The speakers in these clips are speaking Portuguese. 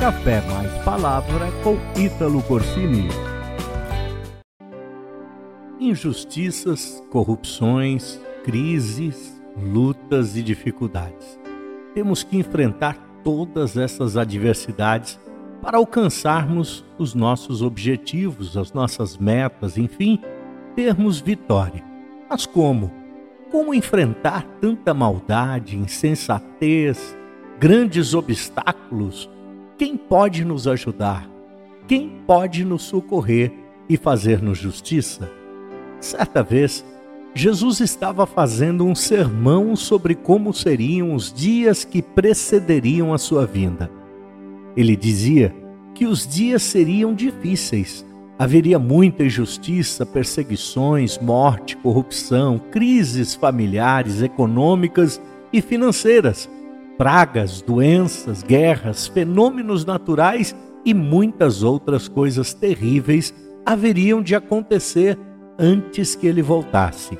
Café Mais Palavra com Ítalo Corsini. Injustiças, corrupções, crises, lutas e dificuldades. Temos que enfrentar todas essas adversidades para alcançarmos os nossos objetivos, as nossas metas, enfim, termos vitória. Mas como? Como enfrentar tanta maldade, insensatez, grandes obstáculos? Quem pode nos ajudar? Quem pode nos socorrer e fazer-nos justiça? Certa vez, Jesus estava fazendo um sermão sobre como seriam os dias que precederiam a sua vinda. Ele dizia que os dias seriam difíceis. Haveria muita injustiça, perseguições, morte, corrupção, crises familiares, econômicas e financeiras, pragas, doenças, guerras, fenômenos naturais e muitas outras coisas terríveis haveriam de acontecer antes que ele voltasse.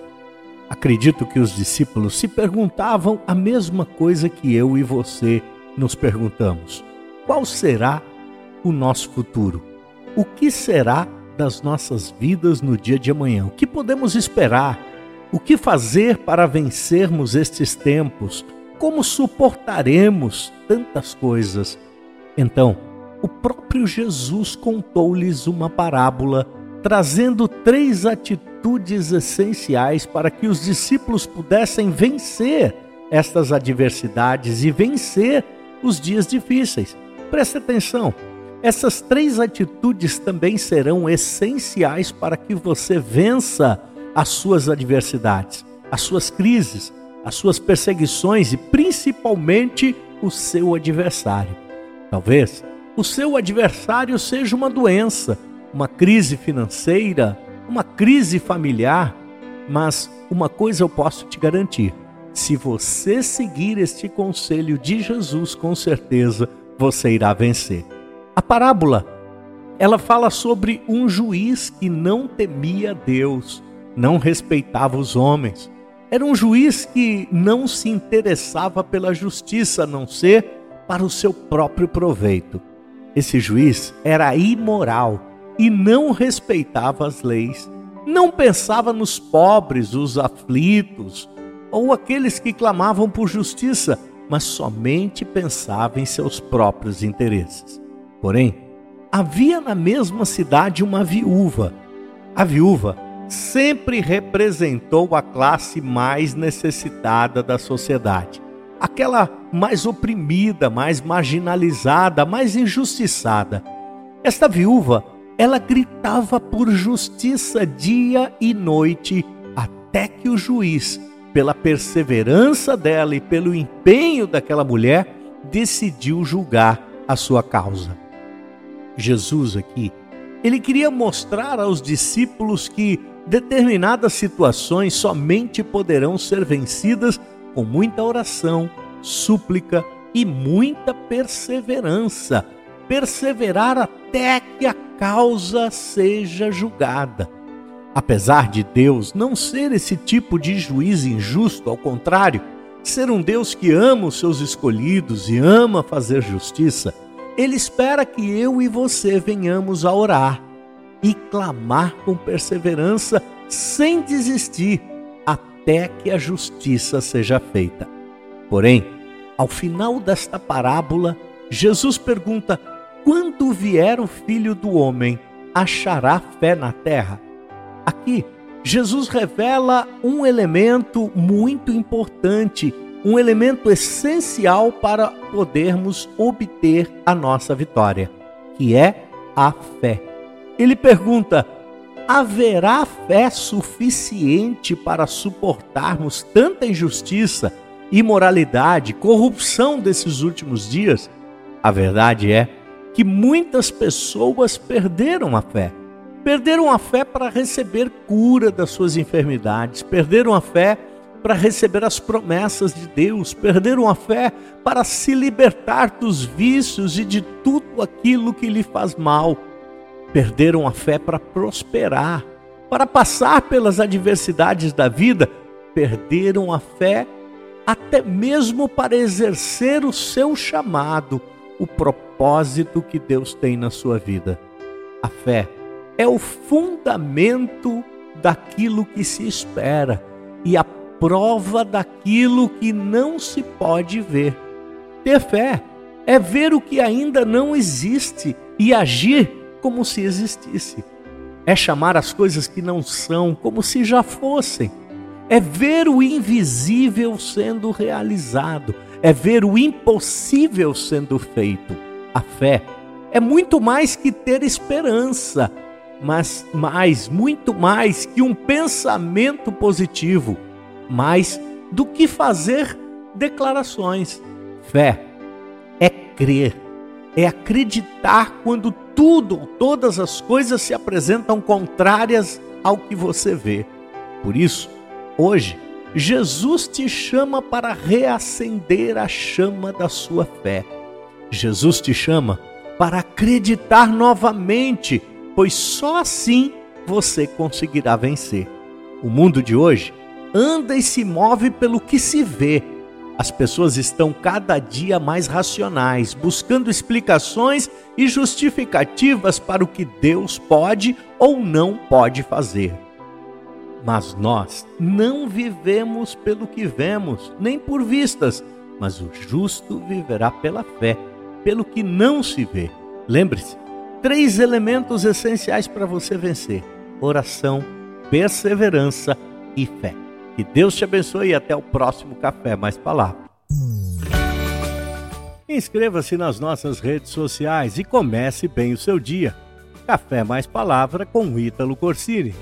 Acredito que os discípulos se perguntavam a mesma coisa que eu e você nos perguntamos: qual será o nosso futuro? O que será das nossas vidas no dia de amanhã? O que podemos esperar? O que fazer para vencermos estes tempos? Como suportaremos tantas coisas? Então, o próprio Jesus contou-lhes uma parábola, trazendo três atitudes essenciais para que os discípulos pudessem vencer estas adversidades e vencer os dias difíceis. Preste atenção, essas três atitudes também serão essenciais para que você vença as suas adversidades, as suas crises, as suas perseguições e principalmente o seu adversário. Talvez o seu adversário seja uma doença, uma crise financeira, uma crise familiar, mas uma coisa eu posso te garantir: se você seguir este conselho de Jesus, com certeza você irá vencer. A parábola, ela fala sobre um juiz que não temia Deus, não respeitava os homens. Era um juiz que não se interessava pela justiça, a não ser para o seu próprio proveito. Esse juiz era imoral e não respeitava as leis. Não pensava nos pobres, os aflitos ou aqueles que clamavam por justiça, mas somente pensava em seus próprios interesses. Porém, havia na mesma cidade uma viúva. A viúva sempre representou a classe mais necessitada da sociedade, aquela mais oprimida, mais marginalizada, mais injustiçada. Esta viúva, ela gritava por justiça dia e noite, até que o juiz pela perseverança dela e pelo empenho daquela mulher, decidiu julgar a sua causa. Jesus aqui, ele queria mostrar aos discípulos que determinadas situações somente poderão ser vencidas com muita oração, súplica e muita perseverança. Perseverar até que a causa seja julgada. Apesar de Deus não ser esse tipo de juiz injusto, ao contrário, ser um Deus que ama os seus escolhidos e ama fazer justiça, ele espera que eu e você venhamos a orar e clamar com perseverança, sem desistir, até que a justiça seja feita. Porém, ao final desta parábola, Jesus pergunta: quando vier o filho do homem, achará fé na terra? Aqui, Jesus revela um elemento muito importante, um elemento essencial para podermos obter a nossa vitória, que é a fé. Ele pergunta: haverá fé suficiente para suportarmos tanta injustiça, imoralidade, corrupção desses últimos dias? A verdade é que muitas pessoas perderam a fé perderam a fé para receber cura das suas enfermidades, perderam a fé para receber as promessas de Deus, perderam a fé para se libertar dos vícios e de tudo aquilo que lhe faz mal, perderam a fé para prosperar, para passar pelas adversidades da vida, perderam a fé até mesmo para exercer o seu chamado, o propósito que Deus tem na sua vida. A fé é o fundamento daquilo que se espera e a prova daquilo que não se pode ver. Ter fé é ver o que ainda não existe e agir como se existisse. É chamar as coisas que não são como se já fossem. É ver o invisível sendo realizado. É ver o impossível sendo feito. A fé é muito mais que ter esperança, mas mais, muito mais que um pensamento positivo, mais do que fazer declarações. Fé é crer, é acreditar quando tudo, todas as coisas se apresentam contrárias ao que você vê. Por isso, hoje, Jesus te chama para reacender a chama da sua fé. Jesus te chama para acreditar novamente, pois só assim você conseguirá vencer. O mundo de hoje anda e se move pelo que se vê as pessoas estão cada dia mais racionais, buscando explicações e justificativas para o que Deus pode ou não pode fazer. Mas nós não vivemos pelo que vemos, nem por vistas, mas o justo viverá pela fé, pelo que não se vê. Lembre-se: três elementos essenciais para você vencer: oração, perseverança e fé. Que Deus te abençoe e até o próximo Café Mais Palavra. Inscreva-se nas nossas redes sociais e comece bem o seu dia. Café Mais Palavra com Ítalo Corsini.